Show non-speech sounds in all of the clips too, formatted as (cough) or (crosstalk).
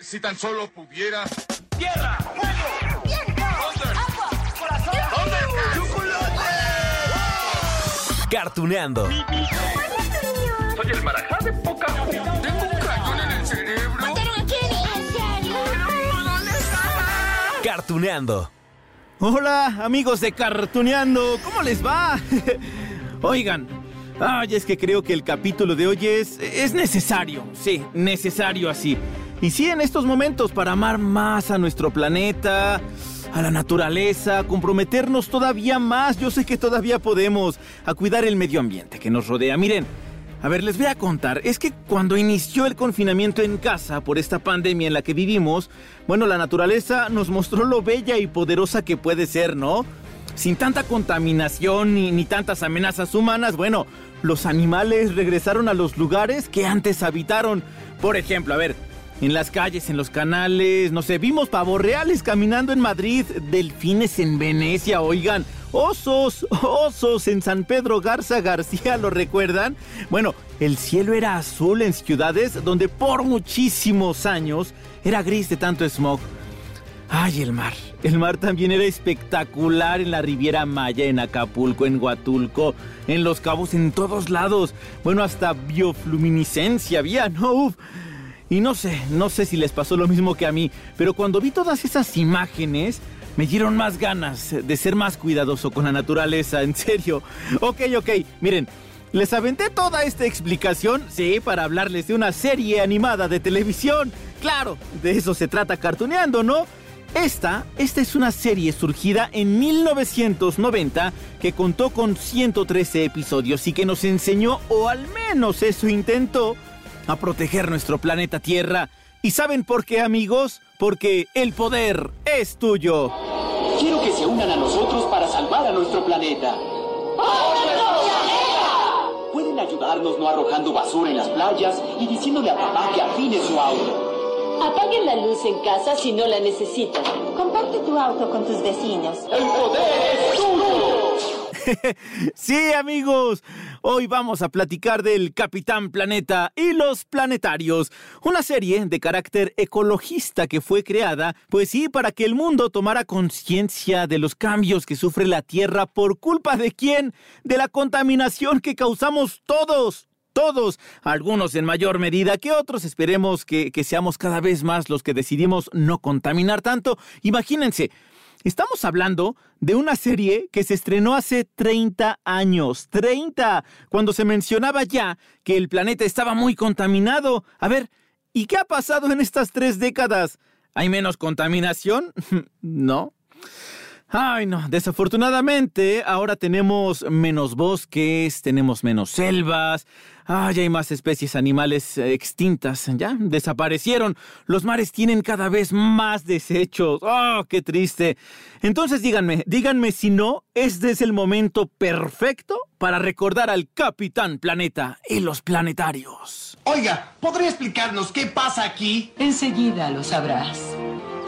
Si tan solo pudiera. ¡Tierra! ¡Fuego! ¡Viento! ¡Agua! ¡Corazón! ¡Chocolate! Cartuneando. Soy el marajá de poca. Tengo un cañón en el cerebro. ¿Mataron a Kenny? ¿En serio? ¿Dónde está? Cartuneando. Hola, amigos de Cartuneando, ¿cómo les va? (laughs) Oigan, ay, es que creo que el capítulo de hoy es, es necesario, sí, necesario así. Y sí, en estos momentos, para amar más a nuestro planeta, a la naturaleza, comprometernos todavía más, yo sé que todavía podemos, a cuidar el medio ambiente que nos rodea. Miren, a ver, les voy a contar. Es que cuando inició el confinamiento en casa por esta pandemia en la que vivimos, bueno, la naturaleza nos mostró lo bella y poderosa que puede ser, ¿no? Sin tanta contaminación ni, ni tantas amenazas humanas, bueno, los animales regresaron a los lugares que antes habitaron. Por ejemplo, a ver, en las calles, en los canales, no sé, vimos pavos reales caminando en Madrid, delfines en Venecia, oigan, osos, (laughs) osos en San Pedro Garza García, ¿lo recuerdan? Bueno, el cielo era azul en ciudades donde por muchísimos años era gris de tanto smog. Ay, el mar. El mar también era espectacular en la Riviera Maya, en Acapulco, en Huatulco, en Los Cabos, en todos lados. Bueno, hasta biofluminiscencia había, ¿no? Uf. Y no sé, no sé si les pasó lo mismo que a mí, pero cuando vi todas esas imágenes, me dieron más ganas de ser más cuidadoso con la naturaleza, en serio. Ok, ok, miren, les aventé toda esta explicación, sí, para hablarles de una serie animada de televisión. Claro, de eso se trata cartuneando, ¿no? Esta, esta es una serie surgida en 1990 que contó con 113 episodios y que nos enseñó, o al menos eso intentó, a proteger nuestro planeta Tierra. ¿Y saben por qué, amigos? Porque el poder es tuyo. Quiero que se unan a nosotros para salvar a nuestro planeta. Pueden ayudarnos no arrojando basura en las playas y diciéndole a papá que afine su auto. Apaguen la luz en casa si no la necesitan. Comparte tu auto con tus vecinos. ¡El poder es tuyo! (laughs) Sí, amigos, hoy vamos a platicar del Capitán Planeta y los Planetarios, una serie de carácter ecologista que fue creada, pues sí, para que el mundo tomara conciencia de los cambios que sufre la Tierra por culpa de quién, de la contaminación que causamos todos. Todos, algunos en mayor medida que otros, esperemos que, que seamos cada vez más los que decidimos no contaminar tanto. Imagínense, Estamos hablando de una serie que se estrenó hace 30 años, 30, cuando se mencionaba ya que el planeta estaba muy contaminado. A ver, ¿y qué ha pasado en estas tres décadas? ¿Hay menos contaminación? (laughs) no. Ay, no, desafortunadamente ahora tenemos menos bosques, tenemos menos selvas, ay, hay más especies animales eh, extintas, ya desaparecieron, los mares tienen cada vez más desechos, oh, qué triste. Entonces díganme, díganme si no, este es el momento perfecto para recordar al Capitán Planeta y los planetarios. Oiga, ¿podría explicarnos qué pasa aquí? Enseguida lo sabrás.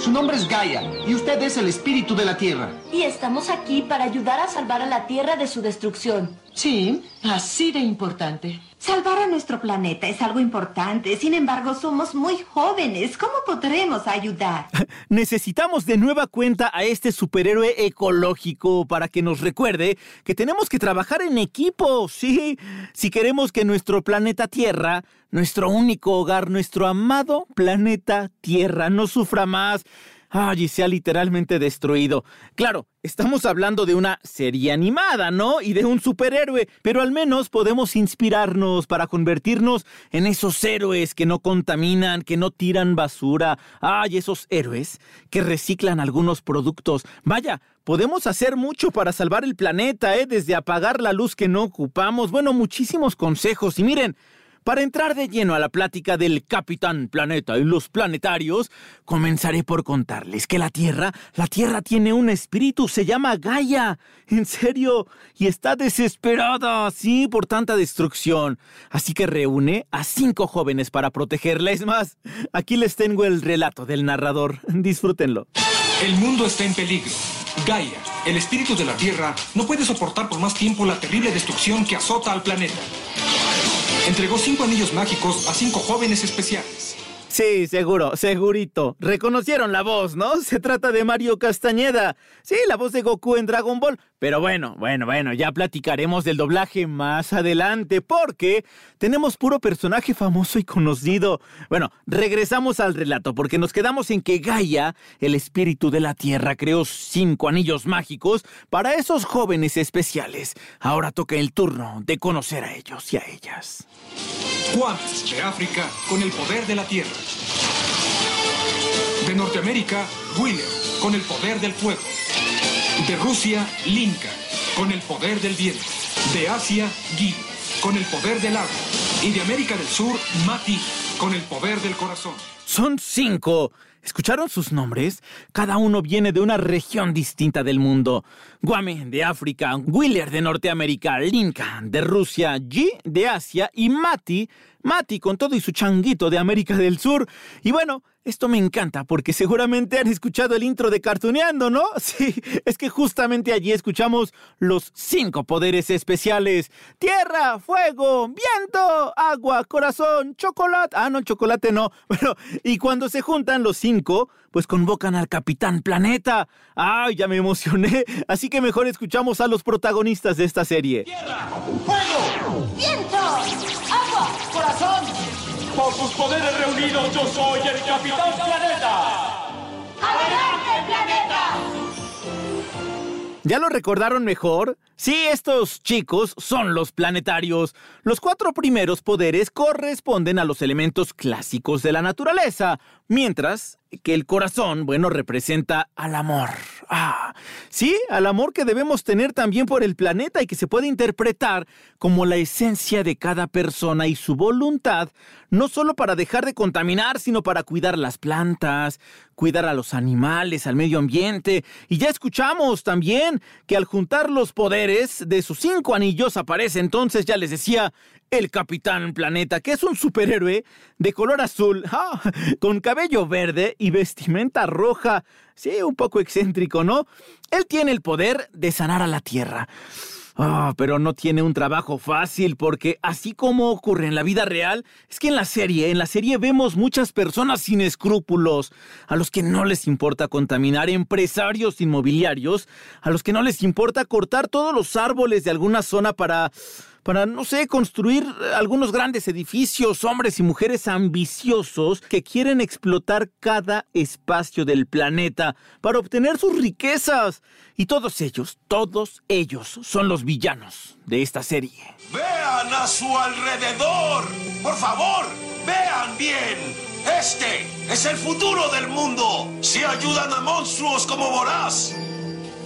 Su nombre es Gaia y usted es el espíritu de la Tierra. Y estamos aquí para ayudar a salvar a la Tierra de su destrucción. Sí, así de importante. Salvar a nuestro planeta es algo importante. Sin embargo, somos muy jóvenes. ¿Cómo podremos ayudar? (laughs) Necesitamos de nueva cuenta a este superhéroe ecológico para que nos recuerde que tenemos que trabajar en equipo, sí. Si queremos que nuestro planeta Tierra, nuestro único hogar, nuestro amado planeta Tierra, no sufra más. Ay, y sea literalmente destruido. Claro, estamos hablando de una serie animada, ¿no? Y de un superhéroe, pero al menos podemos inspirarnos para convertirnos en esos héroes que no contaminan, que no tiran basura. Ay, esos héroes que reciclan algunos productos. Vaya, podemos hacer mucho para salvar el planeta, ¿eh? Desde apagar la luz que no ocupamos. Bueno, muchísimos consejos. Y miren, para entrar de lleno a la plática del Capitán Planeta y los planetarios, comenzaré por contarles que la Tierra, la Tierra tiene un espíritu, se llama Gaia. En serio, y está desesperada, sí, por tanta destrucción. Así que reúne a cinco jóvenes para protegerla. Es más, aquí les tengo el relato del narrador. Disfrútenlo. El mundo está en peligro. Gaia, el espíritu de la Tierra, no puede soportar por más tiempo la terrible destrucción que azota al planeta. Entregó cinco anillos mágicos a cinco jóvenes especiales. Sí, seguro, segurito. Reconocieron la voz, ¿no? Se trata de Mario Castañeda. Sí, la voz de Goku en Dragon Ball. Pero bueno, bueno, bueno, ya platicaremos del doblaje más adelante porque tenemos puro personaje famoso y conocido. Bueno, regresamos al relato porque nos quedamos en que Gaia, el espíritu de la Tierra, creó cinco anillos mágicos para esos jóvenes especiales. Ahora toca el turno de conocer a ellos y a ellas. Juan, de África, con el poder de la tierra. De Norteamérica, Wheeler, con el poder del fuego. De Rusia, Linka, con el poder del viento. De Asia, Guy, con el poder del agua. Y de América del Sur, Mati, con el poder del corazón. Son cinco. ¿Escucharon sus nombres? Cada uno viene de una región distinta del mundo. Guame de África, Wheeler de Norteamérica, Linka de Rusia, G de Asia y Mati, Mati con todo y su changuito de América del Sur. Y bueno, esto me encanta porque seguramente han escuchado el intro de Cartuneando, ¿no? (laughs) Sí, es que justamente allí escuchamos los cinco poderes especiales. Tierra, fuego, viento, agua, corazón, chocolate. Ah, no, chocolate no. (laughs) Bueno, y cuando se juntan los cinco, pues convocan al Capitán Planeta. Ay, ya me emocioné. (laughs) Así que mejor escuchamos a los protagonistas de esta serie. ¡Tierra! ¡Fuego! ¡Viento! Por sus poderes reunidos, yo soy el Capitán Planeta. ¡Adelante, planeta! ¿Ya lo recordaron mejor? Sí, estos chicos son los planetarios. Los cuatro primeros poderes corresponden a los elementos clásicos de la naturaleza, mientras que el corazón, bueno, representa al amor. Ah, sí, al amor que debemos tener también por el planeta y que se puede interpretar como la esencia de cada persona y su voluntad, no solo para dejar de contaminar, sino para cuidar las plantas, cuidar a los animales, al medio ambiente. Y ya escuchamos también que al juntar los poderes, de sus cinco anillos aparece entonces, ya les decía, el Capitán Planeta, que es un superhéroe de color azul, (laughs) ah, con cabello verde y vestimenta roja. Sí, un poco excéntrico, ¿no? Él tiene el poder de sanar a la Tierra. Ah, pero no tiene un trabajo fácil porque así como ocurre en la vida real, es que en la serie, en la serie vemos muchas personas sin escrúpulos, a los que no les importa contaminar, empresarios inmobiliarios, a los que no les importa cortar todos los árboles de alguna zona para para, no sé, construir algunos grandes edificios, hombres y mujeres ambiciosos que quieren explotar cada espacio del planeta para obtener sus riquezas. Y todos ellos, todos ellos son los villanos de esta serie. Vean a su alrededor. Por favor, vean bien. Este es el futuro del mundo. Si ayudan a monstruos como Voraz.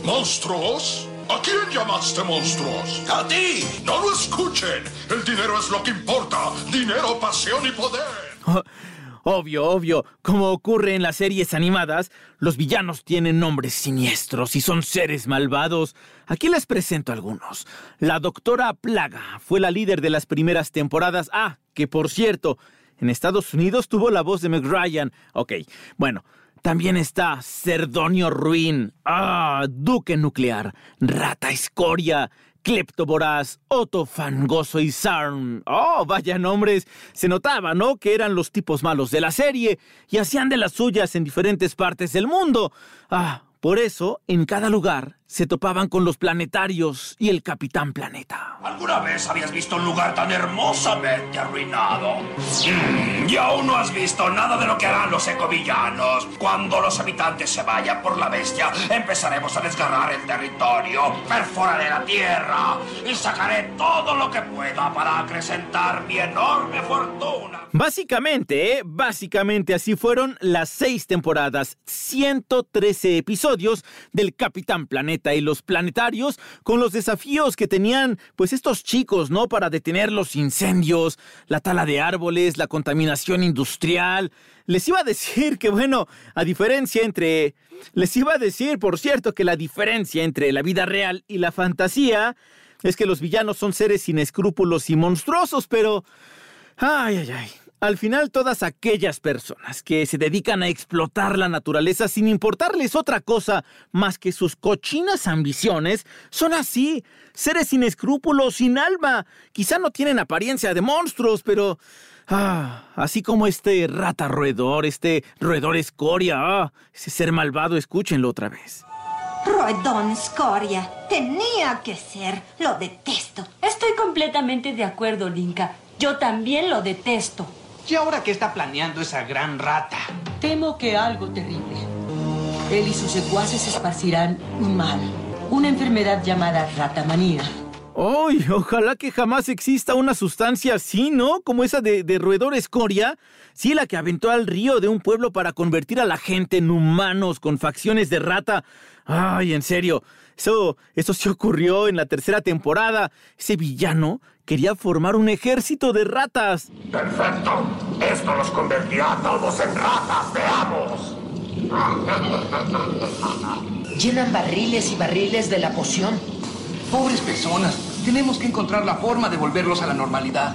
¿Monstruos? ¿A quién llamaste monstruos? ¡A ti! No lo escuchen. El dinero es lo que importa. Dinero, pasión y poder. (laughs) Obvio, obvio. Como ocurre en las series animadas, los villanos tienen nombres siniestros y son seres malvados. Aquí les presento algunos. La doctora Plaga fue la líder de las primeras temporadas. Ah, que por cierto, en Estados Unidos tuvo la voz de Meg. Ok, bueno. También está Cerdonio Ruin, ah, Duque Nuclear, Rata Escoria, Clepto Voraz, Otto Fangoso y Sarn. Oh, vaya nombres. Se notaba, ¿no? Que eran los tipos malos de la serie y hacían de las suyas en diferentes partes del mundo. Ah, por eso, en cada lugar se topaban con los planetarios y el Capitán Planeta. ¿Alguna vez habías visto un lugar tan hermosamente arruinado? Mm, y aún no has visto nada de lo que harán los ecovillanos. Cuando los habitantes se vayan por la bestia, empezaremos a desgarrar el territorio, perforaré la tierra y sacaré todo lo que pueda para acrecentar mi enorme fortuna. Básicamente, ¿eh? básicamente así fueron las seis temporadas, 113 episodios del Capitán Planeta y los planetarios con los desafíos que tenían pues estos chicos, ¿no? Para detener los incendios, la tala de árboles, la contaminación industrial. Les iba a decir que bueno, a diferencia entre... Les iba a decir, por cierto, que la diferencia entre la vida real y la fantasía es que los villanos son seres sin escrúpulos y monstruosos, pero... Ay, ay, ay. Al final todas aquellas personas que se dedican a explotar la naturaleza sin importarles otra cosa más que sus cochinas ambiciones, son así, seres sin escrúpulos, sin alma. Quizá no tienen apariencia de monstruos, pero... Ah, así como este rata roedor, este roedor escoria, ah, ese ser malvado, escúchenlo otra vez. Roedón escoria, tenía que ser, lo detesto. Estoy completamente de acuerdo, Linka. Yo también lo detesto. ¿Y ahora qué está planeando esa gran rata? Temo que algo terrible. Él y sus secuaces esparcirán un mal, una enfermedad llamada ratamanía. ¡Ay! Ojalá que jamás exista una sustancia así, ¿no? Como esa de, de, roedor escoria. Sí, la que aventó al río de un pueblo para convertir a la gente en humanos con facciones de rata. ¡Ay, en serio! Eso, eso se ocurrió en la tercera temporada. Ese villano quería formar un ejército de ratas. ¡Perfecto! Esto los convertirá a todos en ratas, veamos. (laughs) Llenan barriles y barriles de la poción. Pobres personas, tenemos que encontrar la forma de volverlos a la normalidad.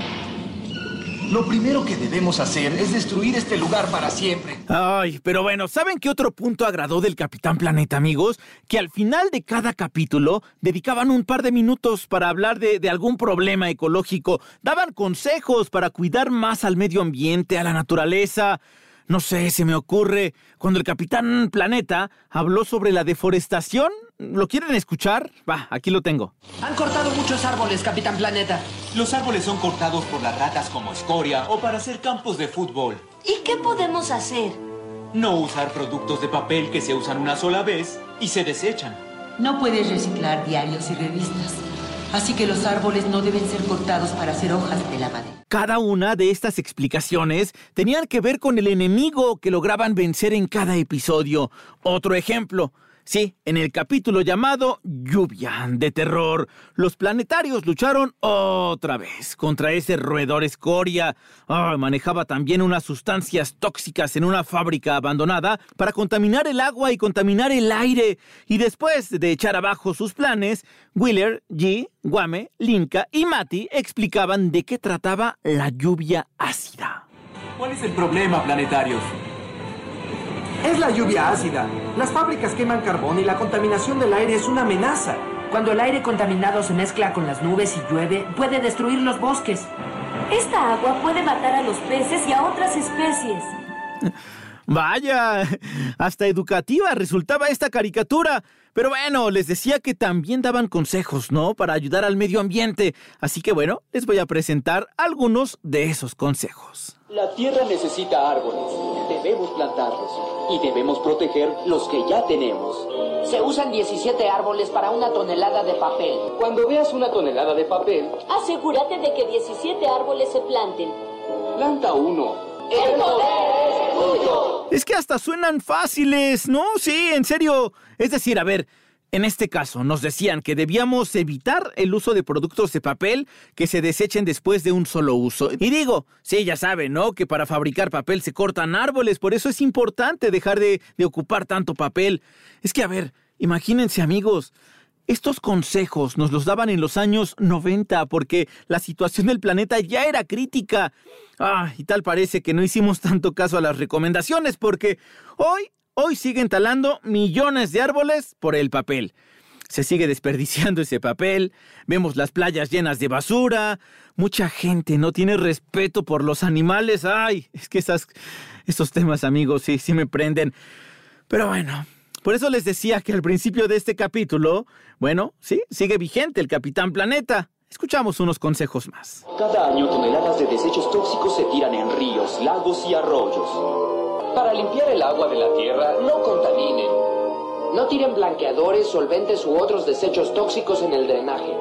Lo primero que debemos hacer es destruir este lugar para siempre. Ay, pero bueno, ¿saben qué otro punto agradó del Capitán Planeta, amigos? Que al final de cada capítulo dedicaban un par de minutos para hablar de, algún problema ecológico, daban consejos para cuidar más al medio ambiente, a la naturaleza. No sé, se me ocurre cuando el Capitán Planeta habló sobre la deforestación. ¿Lo quieren escuchar? Va, aquí lo tengo. Han cortado muchos árboles, Capitán Planeta. Los árboles son cortados por las ratas como escoria o para hacer campos de fútbol. ¿Y qué podemos hacer? No usar productos de papel que se usan una sola vez y se desechan. No puedes reciclar diarios y revistas. Así que los árboles no deben ser cortados para hacer hojas de la madera. Cada una de estas explicaciones tenían que ver con el enemigo que lograban vencer en cada episodio. Otro ejemplo. Sí, en el capítulo llamado Lluvia de Terror, los planetarios lucharon otra vez contra ese roedor escoria. Oh, manejaba también unas sustancias tóxicas en una fábrica abandonada para contaminar el agua y contaminar el aire. Y después de echar abajo sus planes, Wheeler, G, Guame, Linka y Mati explicaban de qué trataba la lluvia ácida. ¿Cuál es el problema, planetarios? Es la lluvia ácida. Las fábricas queman carbón y la contaminación del aire es una amenaza. Cuando el aire contaminado se mezcla con las nubes y llueve, puede destruir los bosques. Esta agua puede matar a los peces y a otras especies. Vaya, hasta educativa resultaba esta caricatura. Pero bueno, les decía que también daban consejos, ¿no? Para ayudar al medio ambiente. Así que bueno, les voy a presentar algunos de esos consejos. La tierra necesita árboles. Debemos plantarlos. Y debemos proteger los que ya tenemos. Se usan 17 árboles para una tonelada de papel. Cuando veas una tonelada de papel, asegúrate de que 17 árboles se planten. Planta uno. Es que hasta suenan fáciles, ¿no? Sí, en serio. Es decir, a ver, en este caso, nos decían que debíamos evitar el uso de productos de papel que se desechen después de un solo uso. Y digo, sí, ya saben, ¿no? Que para fabricar papel se cortan árboles, por eso es importante dejar de, de ocupar tanto papel. Es que, a ver, imagínense amigos, estos consejos nos los daban en los años 90 porque la situación del planeta ya era crítica. Ah, y tal parece que no hicimos tanto caso a las recomendaciones porque hoy, hoy siguen talando millones de árboles por el papel. Se sigue desperdiciando ese papel, vemos las playas llenas de basura, mucha gente no tiene respeto por los animales. Ay, es que esos temas, amigos, sí, sí me prenden. Pero bueno, por eso les decía que al principio de este capítulo, bueno, sí, sigue vigente el Capitán Planeta. Escuchamos unos consejos más. Cada año toneladas de desechos tóxicos se tiran en ríos, lagos y arroyos. Para limpiar el agua de la tierra, no contaminen. No tiren blanqueadores, solventes u otros desechos tóxicos en el drenaje.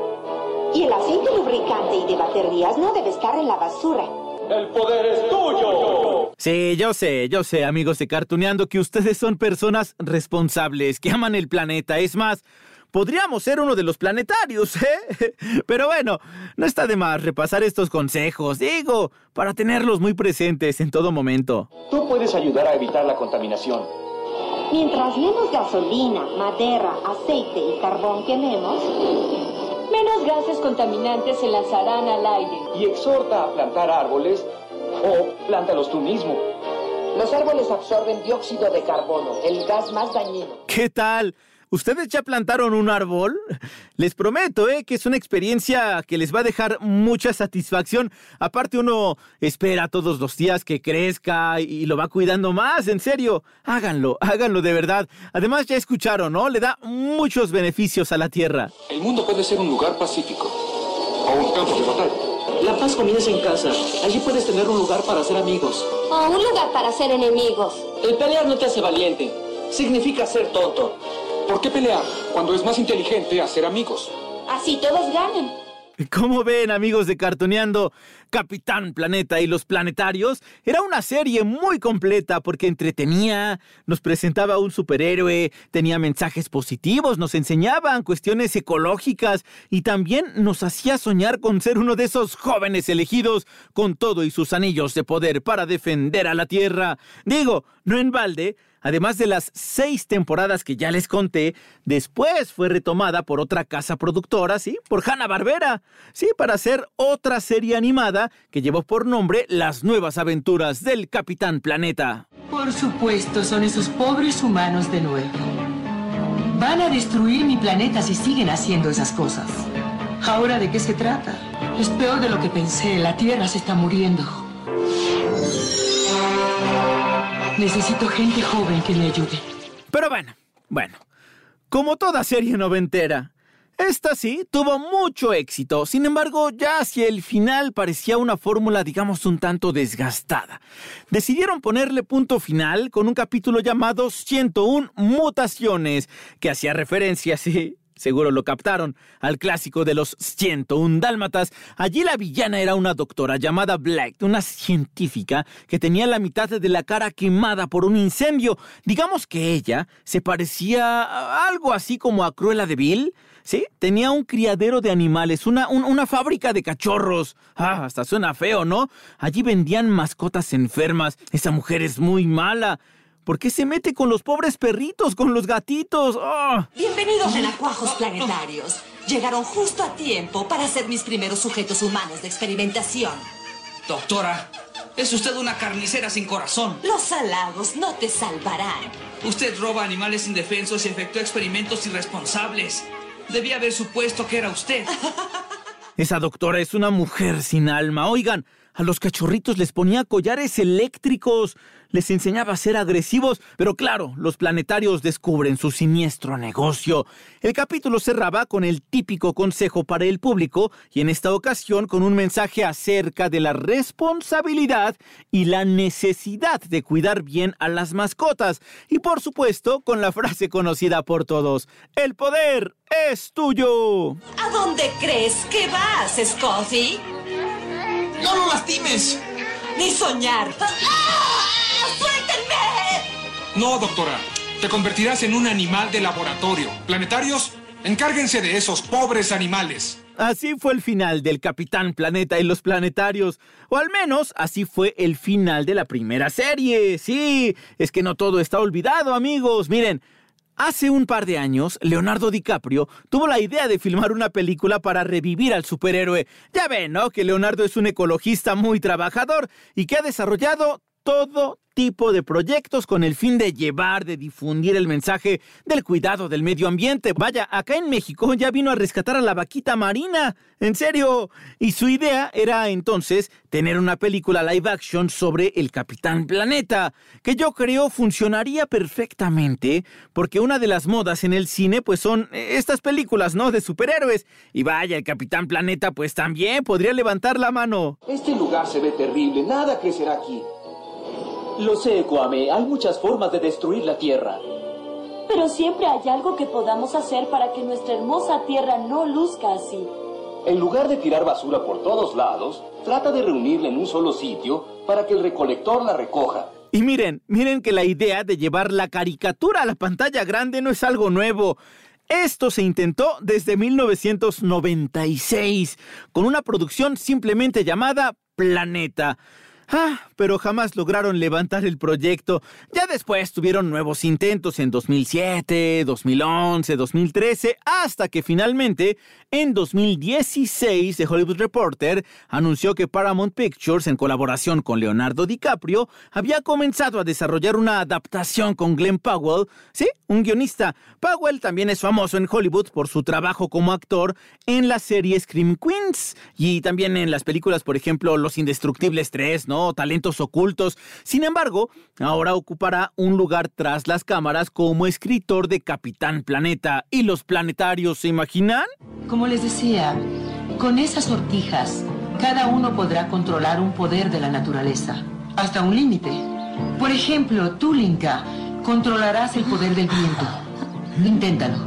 Y el aceite lubricante y de baterías no debe estar en la basura. ¡El poder es tuyo! Sí, yo sé, yo sé, amigos de Cartuneando, que ustedes son personas responsables, que aman el planeta. Es más, podríamos ser uno de los planetarios, (laughs) ¿eh? Pero bueno, no está de más repasar estos consejos, digo, para tenerlos muy presentes en todo momento. Tú puedes ayudar a evitar la contaminación. Mientras menos gasolina, madera, aceite y carbón quememos, menos gases contaminantes se lanzarán al aire. Y exhorta a plantar árboles O plántalos tú mismo. Los árboles absorben dióxido de carbono, el gas más dañino. ¿Qué tal? ¿Ustedes ya plantaron un árbol? Les prometo, ¿eh? Que es una experiencia que les va a dejar mucha satisfacción. Aparte, uno espera todos los días que crezca y lo va cuidando más. En serio, háganlo, háganlo de verdad. Además, ya escucharon, ¿no? Le da muchos beneficios a la tierra. El mundo puede ser un lugar pacífico o un campo de batalla. La paz comienza en casa. Allí puedes tener un lugar para ser amigos. O un lugar para ser enemigos. El pelear no te hace valiente. Significa ser tonto. ¿Por qué pelear cuando es más inteligente hacer amigos? Así todos ganan. ¿Cómo ven, amigos de Cartoneando? Capitán Planeta y los Planetarios era una serie muy completa porque entretenía, nos presentaba un superhéroe, tenía mensajes positivos, nos enseñaban cuestiones ecológicas y también nos hacía soñar con ser uno de esos jóvenes elegidos con todo y sus anillos de poder para defender a la Tierra. Digo, no en balde, Además de las seis temporadas que ya les conté, después fue retomada por otra casa productora, ¿sí? Por Hanna Barbera, ¿sí? Para hacer otra serie animada que llevó por nombre Las nuevas aventuras del Capitán Planeta. Por supuesto, son esos pobres humanos de nuevo. Van a destruir mi planeta si siguen haciendo esas cosas. ¿Ahora de qué se trata? Es peor de lo que pensé. La Tierra se está muriendo. Necesito gente joven que me ayude. Pero bueno, bueno, como toda serie noventera, esta sí tuvo mucho éxito, sin embargo ya hacia el final parecía una fórmula digamos un tanto desgastada. Decidieron ponerle punto final con un capítulo llamado 101 Mutaciones, que hacía referencia, sí, seguro lo captaron, al clásico de los 101 dálmatas. Allí la villana era una doctora llamada Black, una científica que tenía la mitad de la cara quemada por un incendio. Digamos que ella se parecía a algo así como a Cruella de Vil. Sí, tenía un criadero de animales, una, una fábrica de cachorros. Ah, hasta suena feo, ¿no? Allí vendían mascotas enfermas. Esa mujer es muy mala. ¿Por qué se mete con los pobres perritos, con los gatitos? ¡Ah! Bienvenidos renacuajos planetarios. Llegaron justo a tiempo para ser mis primeros sujetos humanos de experimentación. Doctora, es usted una carnicera sin corazón. Los halagos no te salvarán. Usted roba animales indefensos y efectúa experimentos irresponsables. Debía haber supuesto que era usted. Esa doctora es una mujer sin alma. Oigan, a los cachorritos les ponía collares eléctricos, les enseñaba a ser agresivos, pero claro, los planetarios descubren su siniestro negocio. El capítulo cerraba con el típico consejo para el público y en esta ocasión con un mensaje acerca de la responsabilidad y la necesidad de cuidar bien a las mascotas. Y por supuesto, con la frase conocida por todos, el poder es tuyo. ¿A dónde crees que vas, Scotty? ¡No lo lastimes! ¡Ni soñar! ¡Ah! ¡Suéltenme! No, doctora. Te convertirás en un animal de laboratorio. Planetarios, encárguense de esos pobres animales. Así fue el final del Capitán Planeta y los planetarios. O al menos así fue el final de la primera serie. Sí, es que no todo está olvidado, amigos. Miren, Hace un par de años, Leonardo DiCaprio tuvo la idea de filmar una película para revivir al superhéroe. Ya ven, ¿no? Que Leonardo es un ecologista muy trabajador y que ha desarrollado todo tipo de proyectos con el fin de llevar, de difundir el mensaje del cuidado del medio ambiente. Vaya, acá en México ya vino a rescatar a la vaquita marina. En serio. Y su idea era entonces tener una película live action sobre el Capitán Planeta, que yo creo funcionaría perfectamente, porque una de las modas en el cine pues son estas películas, ¿no? De superhéroes. Y vaya, el Capitán Planeta pues también podría levantar la mano. Este lugar se ve terrible, nada crecerá aquí. Lo sé, Kwame. Hay muchas formas de destruir la Tierra. Pero siempre hay algo que podamos hacer para que nuestra hermosa Tierra no luzca así. En lugar de tirar basura por todos lados, trata de reunirla en un solo sitio para que el recolector la recoja. Y miren, miren que la idea de llevar la caricatura a la pantalla grande no es algo nuevo. Esto se intentó desde 1996, con una producción simplemente llamada Planeta. Ah, pero jamás lograron levantar el proyecto. Ya después tuvieron nuevos intentos en 2007, 2011, 2013, hasta que finalmente en 2016 The Hollywood Reporter anunció que Paramount Pictures, en colaboración con Leonardo DiCaprio, había comenzado a desarrollar una adaptación con Glenn Powell, sí, un guionista. Powell también es famoso en Hollywood por su trabajo como actor en la serie Scream Queens y también en las películas, por ejemplo, Los Indestructibles 3, ¿no? Talentos ocultos. Sin embargo, ahora ocupará un lugar tras las cámaras como escritor de Capitán Planeta. ¿Y los planetarios se imaginan? Como les decía, con esas sortijas, cada uno podrá controlar un poder de la naturaleza, hasta un límite. Por ejemplo, tú, Linka, controlarás el poder del viento. Inténtalo.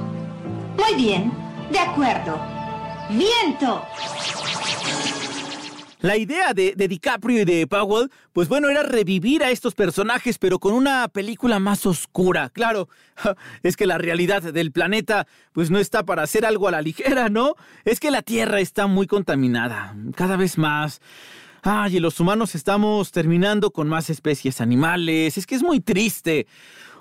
Muy bien, de acuerdo. ¡Viento! La idea de, DiCaprio y de Powell, pues bueno, era revivir a estos personajes, pero con una película más oscura. Claro, (laughs) es que la realidad del planeta, pues no está para hacer algo a la ligera, ¿no? Es que la Tierra está muy contaminada, cada vez más. Ay, y los humanos estamos terminando con más especies animales. Es que es muy triste.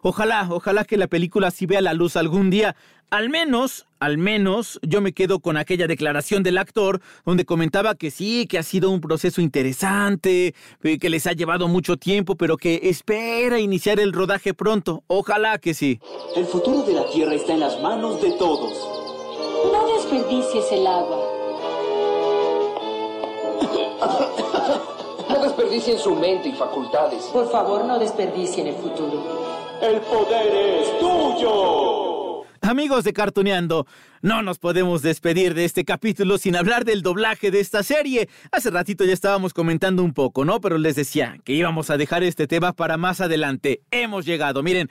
Ojalá, ojalá que la película sí vea la luz algún día. Al menos, al menos, yo me quedo con aquella declaración del actor donde comentaba que sí, que ha sido un proceso interesante, eh, que les ha llevado mucho tiempo, pero que espera iniciar el rodaje pronto. Ojalá que sí. El futuro de la Tierra está en las manos de todos. No desperdicies el agua. No desperdicien su mente y facultades. Por favor, no desperdicien el futuro. El poder es tuyo. Amigos de Cartuneando, no nos podemos despedir de este capítulo sin hablar del doblaje de esta serie. Hace ratito ya estábamos comentando un poco, ¿no? Pero les decía que íbamos a dejar este tema para más adelante. Hemos llegado, miren.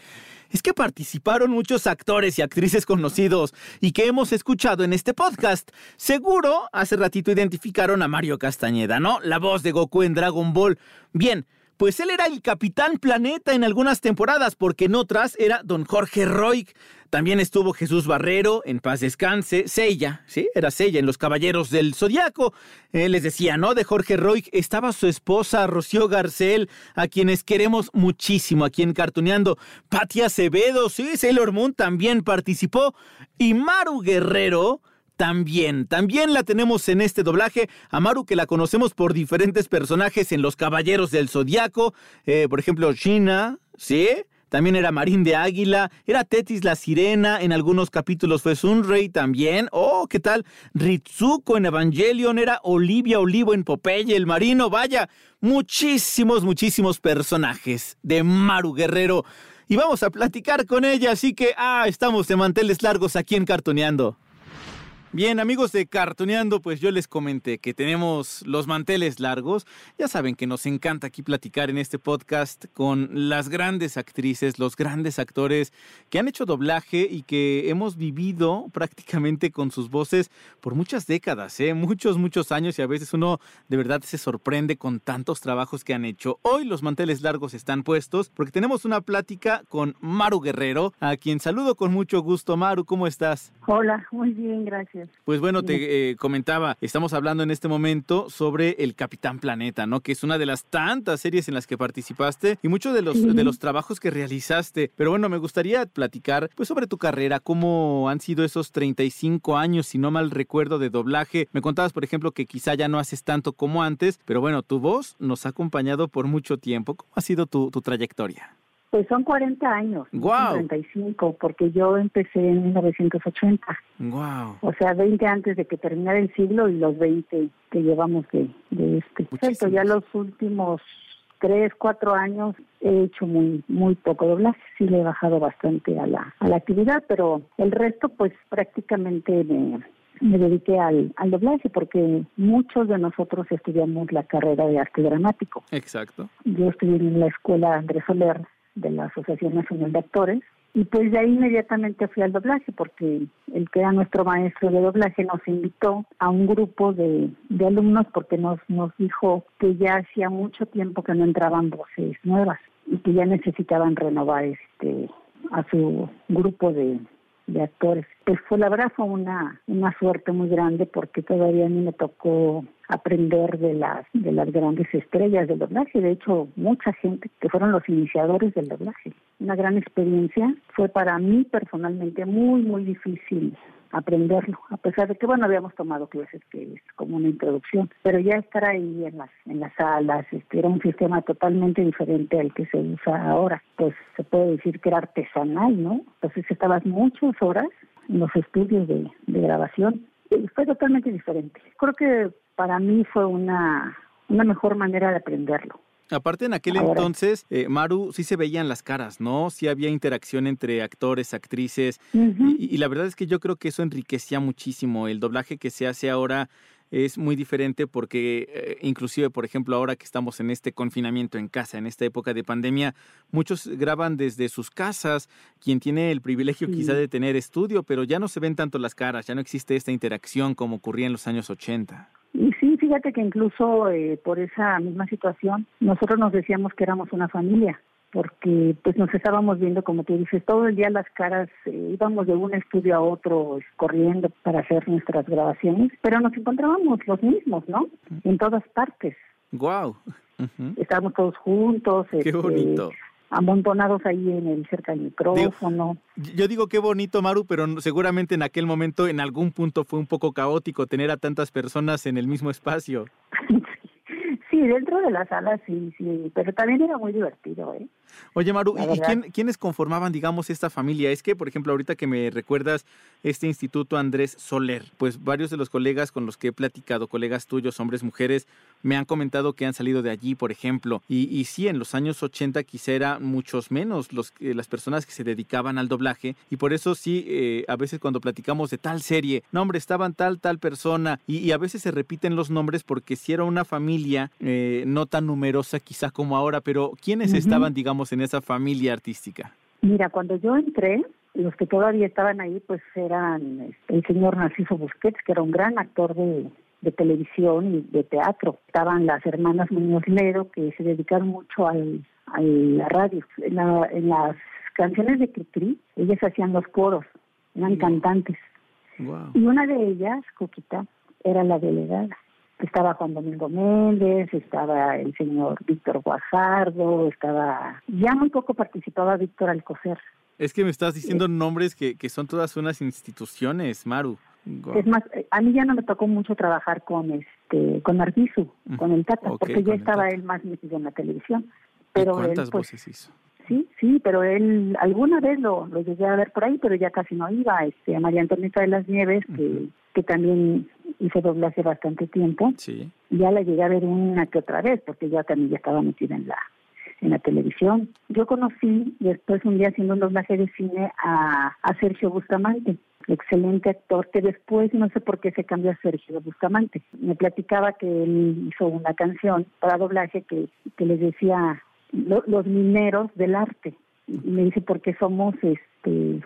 Es que participaron muchos actores y actrices conocidos y que hemos escuchado en este podcast. Seguro, hace ratito identificaron a Mario Castañeda, ¿no? La voz de Goku en Dragon Ball. Bien, pues él era el Capitán Planeta en algunas temporadas, porque en otras era Don Jorge Roig. También estuvo Jesús Barrero, en paz descanse, Sella, sí, era Sella en Los Caballeros del Zodiaco. Él les decía, ¿no? De Jorge Roig estaba su esposa Rocío Garcel, a quienes queremos muchísimo aquí en Cartuneando. Patia Acevedo, sí, Sailor Moon también participó. Y Maru Guerrero también, también la tenemos en este doblaje. Amaru, que la conocemos por diferentes personajes en Los Caballeros del Zodiaco. Eh, por ejemplo, China, ¿sí? También era Marín de Águila, era Tetis la Sirena, en algunos capítulos fue Sunray también. Oh, ¿qué tal? Ritsuko en Evangelion, era Olivia Olivo en Popeye, el marino, vaya, muchísimos, muchísimos personajes de Maru Guerrero. Y vamos a platicar con ella, así que, ah, estamos de manteles largos aquí en Cartoneando. Bien, amigos de Cartoneando, pues yo les comenté que tenemos los manteles largos. Ya saben que nos encanta aquí platicar en este podcast con las grandes actrices, los grandes actores que han hecho doblaje y que hemos vivido prácticamente con sus voces por muchas décadas, ¿eh? muchos, muchos años y a veces uno de verdad se sorprende con tantos trabajos que han hecho. Hoy los manteles largos están puestos porque tenemos una plática con Maru Guerrero, a quien saludo con mucho gusto. Maru, ¿cómo estás? Hola, muy bien, gracias. Pues bueno, te eh, comentaba, estamos hablando en este momento sobre el Capitán Planeta, ¿no? Que es una de las tantas series en las que participaste y muchos de los, de los trabajos que realizaste. Pero bueno, me gustaría platicar pues sobre tu carrera, cómo han sido esos 35 años, si no mal recuerdo, de doblaje. Me contabas, por ejemplo, que quizá ya no haces tanto como antes, pero bueno, tu voz nos ha acompañado por mucho tiempo. ¿Cómo ha sido tu, tu trayectoria? Pues son 40 años. Wow. 35, porque yo empecé en 1980. Wow. O sea, 20 antes de que terminara el siglo y los 20 que llevamos de, de este. Cierto, ya los últimos 3, 4 años he hecho muy muy poco doblaje. Sí le he bajado bastante a la, a la actividad, pero el resto pues prácticamente me, me dediqué al, al doblaje porque muchos de nosotros estudiamos la carrera de arte dramático. Exacto. Yo estudié en la escuela Andrés Soler de la Asociación Nacional de Actores. Y pues de ahí inmediatamente fui al doblaje, porque el que era nuestro maestro de doblaje nos invitó a un grupo de, de alumnos porque nos, nos dijo que ya hacía mucho tiempo que no entraban voces nuevas y que ya necesitaban renovar este a su grupo de, de actores. Pues fue la verdad fue una, una suerte muy grande porque todavía a mí me tocó aprender de las de las grandes estrellas del doblaje. De hecho, mucha gente que fueron los iniciadores del doblaje. Una gran experiencia. Fue para mí personalmente muy, muy difícil aprenderlo, a pesar de que, bueno, habíamos tomado clases que es como una introducción, pero ya estar ahí en las, en las salas, este, era un sistema totalmente diferente al que se usa ahora, pues se puede decir que era artesanal, ¿no? Entonces estabas muchas horas en los estudios de, de grabación, y fue totalmente diferente. Creo que para mí fue una, una mejor manera de aprenderlo. Aparte en aquel entonces, eh, Maru, sí se veían las caras, ¿no? Sí había interacción entre actores, actrices. y, la verdad es que yo creo que eso enriquecía muchísimo. El doblaje que se hace ahora es muy diferente porque eh, inclusive, por ejemplo, ahora que estamos en este confinamiento en casa, en esta época de pandemia, muchos graban desde sus casas, quien tiene el privilegio quizá de tener estudio, pero ya no se ven tanto las caras, ya no existe esta interacción como ocurría en los años 80. Fíjate que incluso eh, por esa misma situación, nosotros nos decíamos que éramos una familia, porque pues nos estábamos viendo, como tú dices, todo el día las caras, eh, íbamos de un estudio a otro corriendo para hacer nuestras grabaciones, pero nos encontrábamos los mismos, ¿no? En todas partes. Wow. Estábamos todos juntos. Qué este, bonito amontonados ahí en el cerca del micrófono. yo digo qué bonito, Maru, pero seguramente en aquel momento, en algún punto, fue un poco caótico tener a tantas personas en el mismo espacio. (laughs) sí, dentro de la sala sí, sí, pero también era muy divertido, ¿eh? Oye, Maru, ¿y quién, quiénes conformaban, digamos, esta familia? Es que, por ejemplo, ahorita que me recuerdas este instituto Andrés Soler, pues varios de los colegas con los que he platicado, colegas tuyos, hombres, mujeres, me han comentado que han salido de allí, por ejemplo. Y, y sí, en los años 80 quizá eran muchos menos los, las personas que se dedicaban al doblaje. Y por eso sí, eh, a veces cuando platicamos de tal serie, no, hombre, estaban tal, tal persona. Y, a veces se repiten los nombres porque si era una familia eh, no tan numerosa quizá como ahora, pero ¿quiénes estaban, digamos, en esa familia artística? Mira, cuando yo entré, los que todavía estaban ahí, pues eran este, el señor Narciso Busquets, que era un gran actor de, de televisión y de teatro. Estaban las hermanas Muñoz Lero, que se dedicaron mucho al, a la radio. En, las canciones de Cricri, ellas hacían los coros, eran cantantes. Y una de ellas, Coquita, era la delegada. Estaba Juan Domingo Méndez, estaba el señor Víctor Guajardo, estaba... Ya muy poco participaba Víctor Alcocer. Es que me estás diciendo nombres que, que son todas unas instituciones, Maru. Es más, eh, a mí ya no me tocó mucho trabajar con este con Arbizu, con el Tata, porque ya estaba él más metido en la televisión. Pero ¿Cuántas él, pues, voces hizo? Sí, sí, pero él alguna vez lo, lo llegué a ver por ahí, pero ya casi no iba. Este, a María Antonieta de las Nieves, que, que también hizo doblaje bastante tiempo. Sí. Ya la llegué a ver una que otra vez, porque ya también ya estaba metida en la en la televisión. Yo conocí después un día haciendo un doblaje de cine a, a Sergio Bustamante excelente actor que después no sé por qué se cambió a Sergio Bustamante. Me platicaba que él hizo una canción para doblaje que, que les decía los mineros del arte. Y me dice porque somos este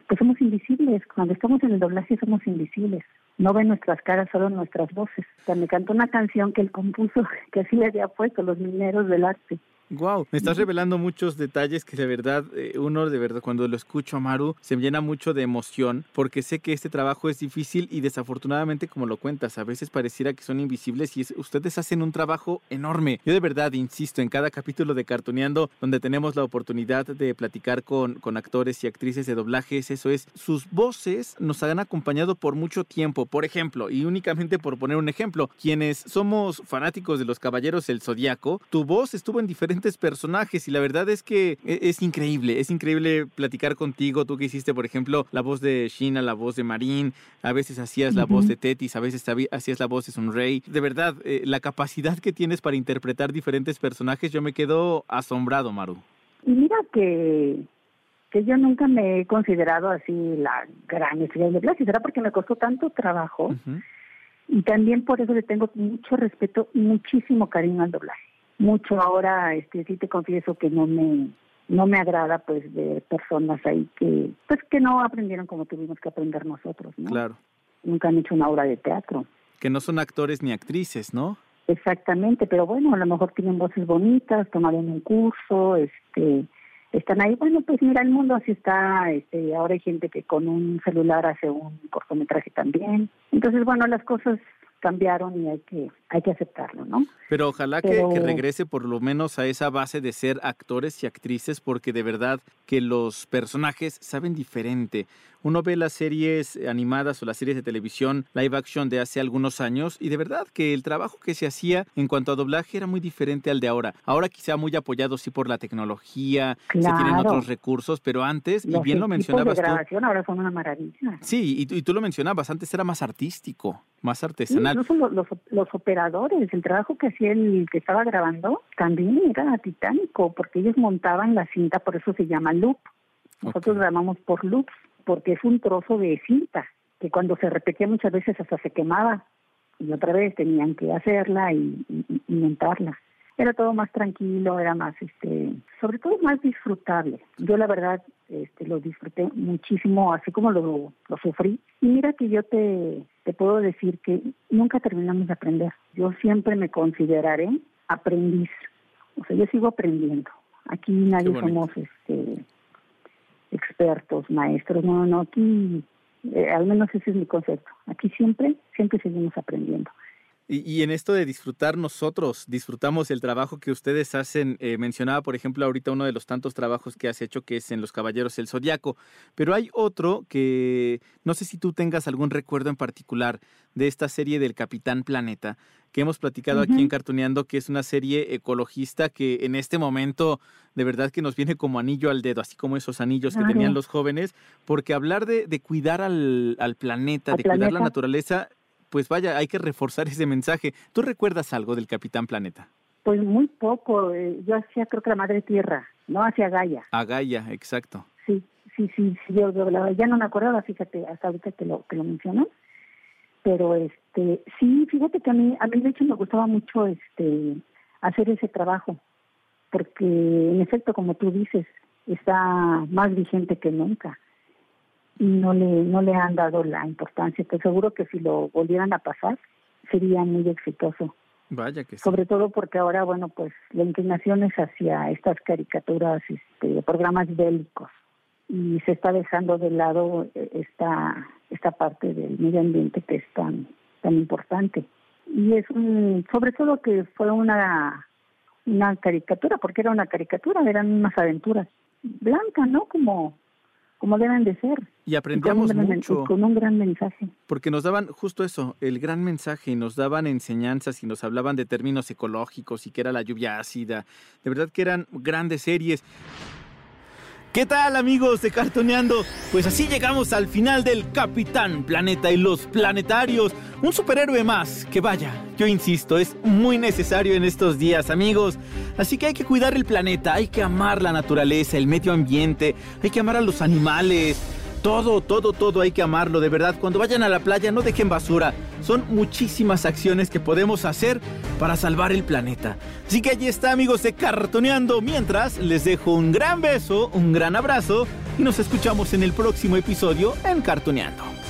pues somos invisibles, cuando estamos en el doblaje somos invisibles. No ven nuestras caras, solo nuestras voces. O sea, me cantó una canción que él compuso, (laughs) que así le había puesto, Los Mineros del Arte. Wow, me estás revelando muchos detalles que de verdad eh, uno de verdad cuando lo escucho a Maru se me llena mucho de emoción porque sé que este trabajo es difícil y desafortunadamente como lo cuentas a veces pareciera que son invisibles y ustedes hacen un trabajo enorme. Yo de verdad insisto en cada capítulo de Cartoneando donde tenemos la oportunidad de platicar con, con actores y actrices de doblajes, eso es, sus voces nos han acompañado por mucho tiempo. Por ejemplo, y únicamente por poner un ejemplo, quienes somos fanáticos de los Caballeros del Zodíaco, tu voz estuvo en diferentes personajes y la verdad es que e, es, increíble, es increíble platicar contigo, tú que hiciste por ejemplo la voz de Shina, la voz de Marín, a veces hacías la voz de Tetis, a veces hacías la voz de Sunray, de verdad, eh, la capacidad que tienes para interpretar diferentes personajes, yo me quedo asombrado, Maru. Y mira que que yo nunca me he considerado así la gran estrella de doblaje, será porque me costó tanto trabajo y también por eso le tengo mucho respeto y muchísimo cariño al doblaje mucho ahora este sí te confieso que no me no me agrada pues de personas ahí que pues que no aprendieron como tuvimos que aprender nosotros no claro nunca han hecho una obra de teatro que no son actores ni actrices no exactamente pero bueno a lo mejor tienen voces bonitas tomaron un curso este están ahí. Bueno, pues mira, el mundo así está. Este, ahora hay gente que con un celular hace un cortometraje también. Entonces, bueno, las cosas cambiaron y hay que, hay que aceptarlo, ¿no? Pero ojalá Que, que, regrese por lo menos a esa base de ser actores y actrices, porque de verdad que los personajes saben diferente uno ve las series animadas o las series de televisión live action de hace algunos años y de verdad que el trabajo que se hacía en cuanto a doblaje era muy diferente al de ahora. Ahora quizá muy apoyado sí por la tecnología, se tienen otros recursos, pero antes, y bien lo mencionabas de grabación ahora son una maravilla. Sí, y, tú lo mencionabas, antes era más artístico, más artesanal. incluso los, los, operadores, el trabajo que hacía el que estaba grabando también era titánico, porque ellos montaban la cinta, por eso se llama loop. Nosotros grabamos por loops porque es un trozo de cinta que cuando se repetía muchas veces hasta se quemaba y otra vez tenían que hacerla y, montarla. Era todo más tranquilo, era más, este, sobre todo más disfrutable. Yo la verdad este, lo disfruté muchísimo, así como lo, lo sufrí. Y mira que yo te, te puedo decir que nunca terminamos de aprender. Yo siempre me consideraré aprendiz. O sea, yo sigo aprendiendo. Aquí nadie somos este, expertos, maestros, no, no, aquí, eh, al menos ese es mi concepto, aquí siempre, siempre seguimos aprendiendo. Y, en esto de disfrutar nosotros, disfrutamos el trabajo que ustedes hacen. Eh, mencionaba, por ejemplo, ahorita uno de los tantos trabajos que has hecho, que es en Los Caballeros el Zodiaco. Pero hay otro que no sé si tú tengas algún recuerdo en particular de esta serie del Capitán Planeta, que hemos platicado aquí en Cartuneando, que es una serie ecologista que en este momento de verdad que nos viene como anillo al dedo, así como esos anillos que tenían los jóvenes, porque hablar de, cuidar al, planeta, de cuidar la naturaleza, pues vaya, hay que reforzar ese mensaje. ¿Tú recuerdas algo del Capitán Planeta? Pues muy poco. Eh, yo hacía, creo que la Madre Tierra, ¿no? Hacia Gaia. A Gaia, exacto. Sí, sí, sí, sí yo, ya no me acordaba, fíjate, hasta ahorita que lo, que lo mencionas. Pero este, sí, fíjate que a mí, a mí de hecho me gustaba mucho este hacer ese trabajo, porque en efecto, como tú dices, está más vigente que nunca y no le, no le han dado la importancia, que seguro que si lo volvieran a pasar sería muy exitoso. Vaya que sí. Sobre todo porque ahora, bueno, pues la inclinación es hacia estas caricaturas, este, programas bélicos y se está dejando de lado eh, esta esta parte del medio ambiente que es tan tan importante y es un sobre todo que fue una una caricatura porque era una caricatura eran unas aventuras blancas no como como deben de ser. Y aprendíamos mucho. Con un gran mensaje. Porque nos daban justo eso, el gran mensaje, y nos daban enseñanzas y nos hablaban de términos ecológicos y que era la lluvia ácida. De verdad que eran grandes series. ¿Qué tal amigos de Cartoneando? Pues así llegamos al final del Capitán Planeta y los Planetarios. Un superhéroe más, que vaya, yo insisto, es muy necesario en estos días amigos. Así que hay que cuidar el planeta, hay que amar la naturaleza, el medio ambiente, hay que amar a los animales. Todo, todo, todo hay que amarlo, de verdad. Cuando vayan a la playa no dejen basura. Son muchísimas acciones que podemos hacer para salvar el planeta. Así que allí está amigos de Cartoneando. Mientras les dejo un gran beso, un gran abrazo y nos escuchamos en el próximo episodio en Cartoneando.